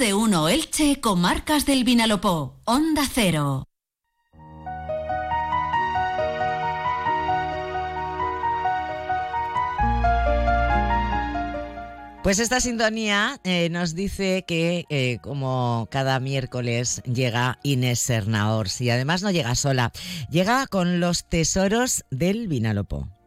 de uno Elche, Comarcas del Vinalopó, Onda Cero. Pues esta sintonía eh, nos dice que, eh, como cada miércoles, llega Inés Sernaors y además no llega sola, llega con los tesoros del Vinalopó.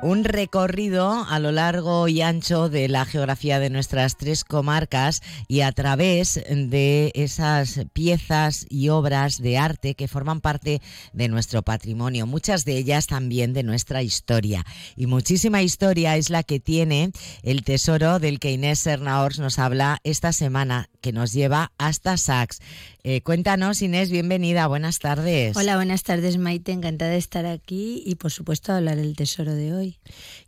Un recorrido a lo largo y ancho de la geografía de nuestras tres comarcas y a través de esas piezas y obras de arte que forman parte de nuestro patrimonio, muchas de ellas también de nuestra historia. Y muchísima historia es la que tiene el tesoro del que Inés Sernaors nos habla esta semana, que nos lleva hasta Sax. Eh, cuéntanos, Inés, bienvenida, buenas tardes. Hola, buenas tardes, Maite, encantada de estar aquí y por supuesto hablar del tesoro de hoy.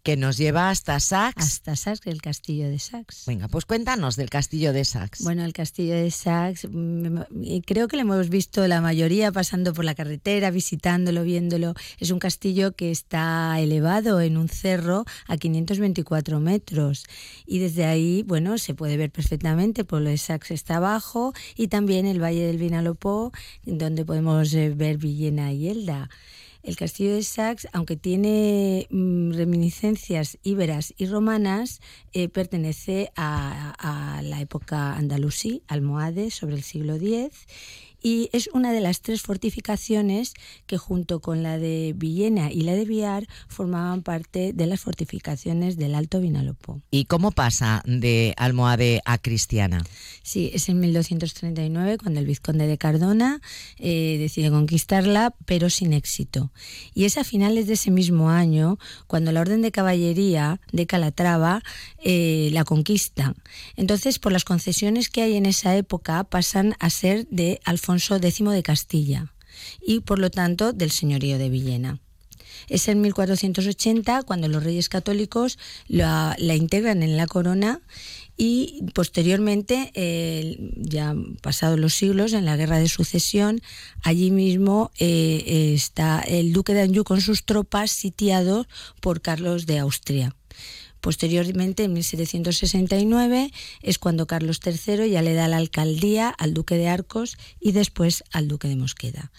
Que nos lleva hasta Sax. Hasta Sax, el castillo de Sax. Venga, pues cuéntanos del castillo de Sax. Bueno, el castillo de Sax, mm, creo que lo hemos visto la mayoría pasando por la carretera, visitándolo, viéndolo. Es un castillo que está elevado en un cerro a 524 metros y desde ahí, bueno, se puede ver perfectamente, por lo de Sax está abajo y también el Valle del Vinalopó, donde podemos eh, ver Villena y Elda. El castillo de Sax, aunque tiene mm, reminiscencias íberas y romanas, eh, pertenece a, a, la época andalusí, almohade, sobre el siglo X y es una de las tres fortificaciones que junto con la de Villena y la de Viar formaban parte de las fortificaciones del Alto Vinalopó. ¿Y cómo pasa de almohade a cristiana? Sí, es en 1239 cuando el vizconde de Cardona eh, decide conquistarla, pero sin éxito. Y es a finales de ese mismo año cuando la Orden de Caballería de Calatrava eh, la conquista. Entonces, por las concesiones que hay en esa época, pasan a ser de Alfonso Alfonso X de Castilla y por lo tanto del señorío de Villena. Es en 1480 cuando los reyes católicos la, integran en la corona y posteriormente, ya pasados los siglos, en la guerra de sucesión, allí mismo eh, está el duque de Anjou con sus tropas sitiados por Carlos de Austria. Posteriormente, en 1769, es cuando Carlos III ya le da la alcaldía al duque de Arcos y después al duque de Mosqueda.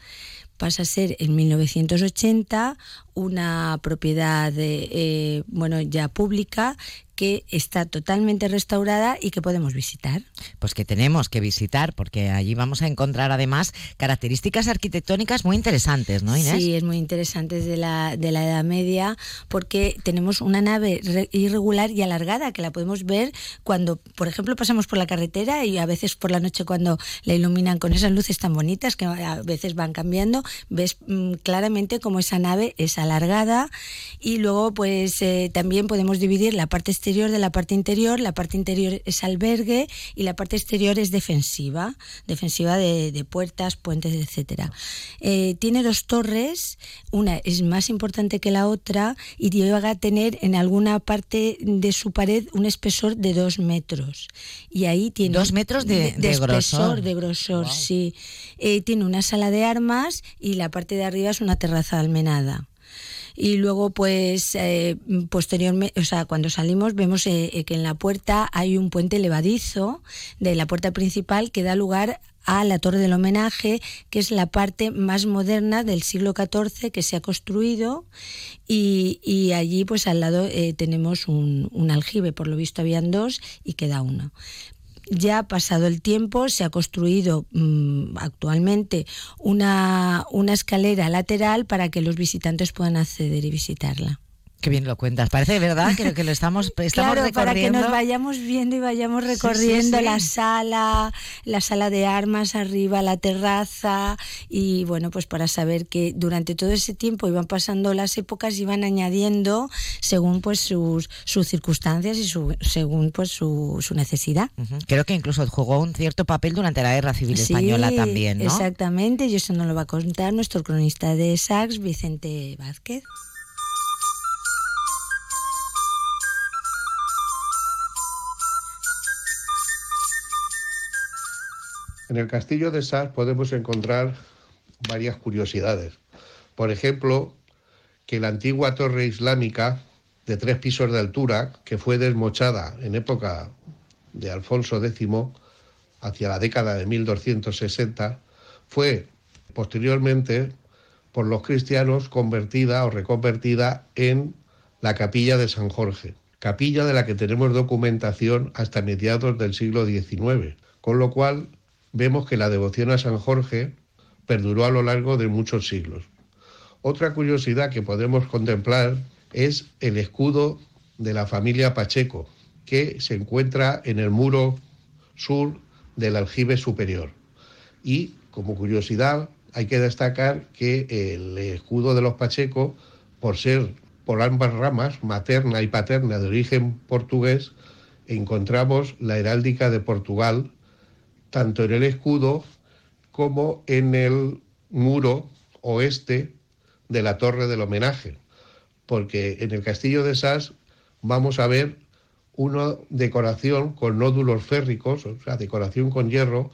Pasa a ser en 1980 una propiedad eh, bueno ya pública que está totalmente restaurada y que podemos visitar. Pues que tenemos que visitar, porque allí vamos a encontrar además características arquitectónicas muy interesantes, ¿no, Inés? Sí, es muy interesante de la, de la Edad Media, porque tenemos una nave irregular y alargada que la podemos ver cuando, por ejemplo, pasamos por la carretera y a veces por la noche cuando la iluminan con esas luces tan bonitas que a veces van cambiando, ves mm, claramente cómo esa nave es alargada y luego pues eh, también podemos dividir la parte exterior de la parte interior. La parte interior es albergue y la parte exterior es defensiva, defensiva de, puertas, puentes, etcétera. Eh, tiene dos torres, una es más importante que la otra y llega a tener en alguna parte de su pared un espesor de dos metros. Y ahí tiene dos metros de, de, grosor. de grosor, sí. Eh, tiene una sala de armas y la parte de arriba es una terraza almenada y luego pues eh, posteriormente, o sea, cuando salimos vemos eh, eh, que en la puerta hay un puente levadizo de la puerta principal que da lugar a la Torre del Homenaje, que es la parte más moderna del siglo XIV que se ha construido y, allí pues al lado tenemos un, un, aljibe, por lo visto habían dos y queda uno ya pasado el tiempo se ha construido mm, actualmente una, una escalera lateral para que los visitantes puedan acceder y visitarla. Qué bien lo cuentas. Parece verdad que, que lo estamos, estamos claro, recorriendo. Para que nos vayamos viendo y vayamos recorriendo la sala, la sala de armas arriba, la terraza y bueno, pues para saber que durante todo ese tiempo iban pasando las épocas y iban añadiendo según pues sus, sus circunstancias y su, según pues su, su necesidad. Creo que incluso jugó un cierto papel durante la Guerra Civil Española también, ¿no? Exactamente, y eso nos lo va a contar nuestro cronista de Sax, Vicente Vázquez. En el castillo de Sars podemos encontrar varias curiosidades. Por ejemplo, que la antigua torre islámica de tres pisos de altura que fue desmochada en época de Alfonso X hacia la década de 1260, fue posteriormente por los cristianos convertida o reconvertida en la capilla de San Jorge, capilla de la que tenemos documentación hasta mediados del siglo XIX, con lo cual vemos que la devoción a San Jorge perduró a lo largo de muchos siglos. Otra curiosidad que podemos contemplar es el escudo de la familia Pacheco, que se encuentra en el muro sur del aljibe superior. Y como curiosidad, hay que destacar que el escudo de los Pacheco, por ser por ambas ramas, materna y paterna de origen portugués, encontramos la heráldica de Portugal, tanto en el escudo como en el muro oeste de la torre del homenaje, porque en el castillo de Sas vamos a ver una decoración con nódulos férricos, o sea, decoración con hierro,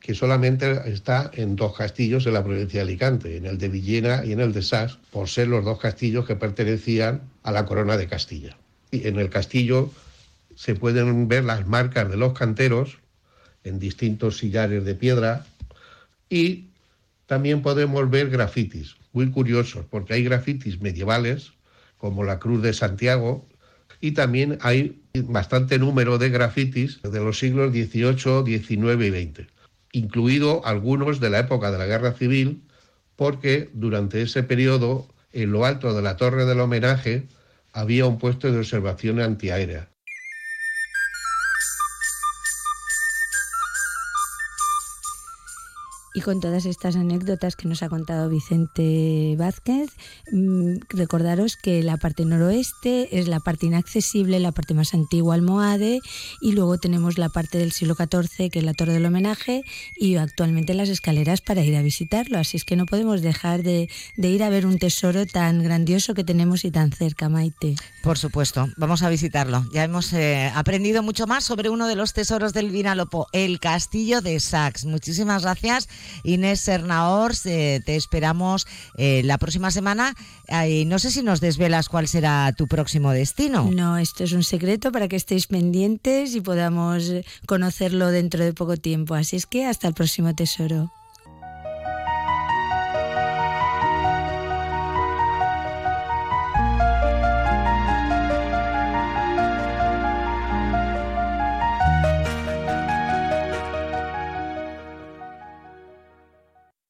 que solamente está en dos castillos en la provincia de Alicante, en el de Villena y en el de Sas, por ser los dos castillos que pertenecían a la corona de Castilla. Y en el castillo se pueden ver las marcas de los canteros en distintos sillares de piedra y también podemos ver grafitis, muy curiosos, porque hay grafitis medievales, como la Cruz de Santiago, y también hay bastante número de grafitis de los siglos XVIII, XIX y XX incluido algunos de la época de la Guerra Civil, porque durante ese periodo, en lo alto de la torre del homenaje, había un puesto de observación antiaérea. Y con todas estas anécdotas que nos ha contado Vicente Vázquez, mm, recordaros que la parte noroeste es la parte inaccesible, la parte más antigua almohade, y luego tenemos la parte del siglo XIV, que es la Torre del Homenaje, y actualmente las escaleras para ir a visitarlo. Así es que no podemos dejar de, ir a ver un tesoro tan grandioso que tenemos y tan cerca, Maite. Por supuesto, vamos a visitarlo. Ya hemos eh, aprendido mucho más sobre uno de los tesoros del Vinalopó, el Castillo de Sax. Muchísimas gracias Inés Sernaors, eh, te esperamos eh, la próxima semana. no sé si nos desvelas cuál será tu próximo destino. No, esto es un secreto para que estéis pendientes y podamos conocerlo dentro de poco tiempo. Así es que hasta el próximo tesoro.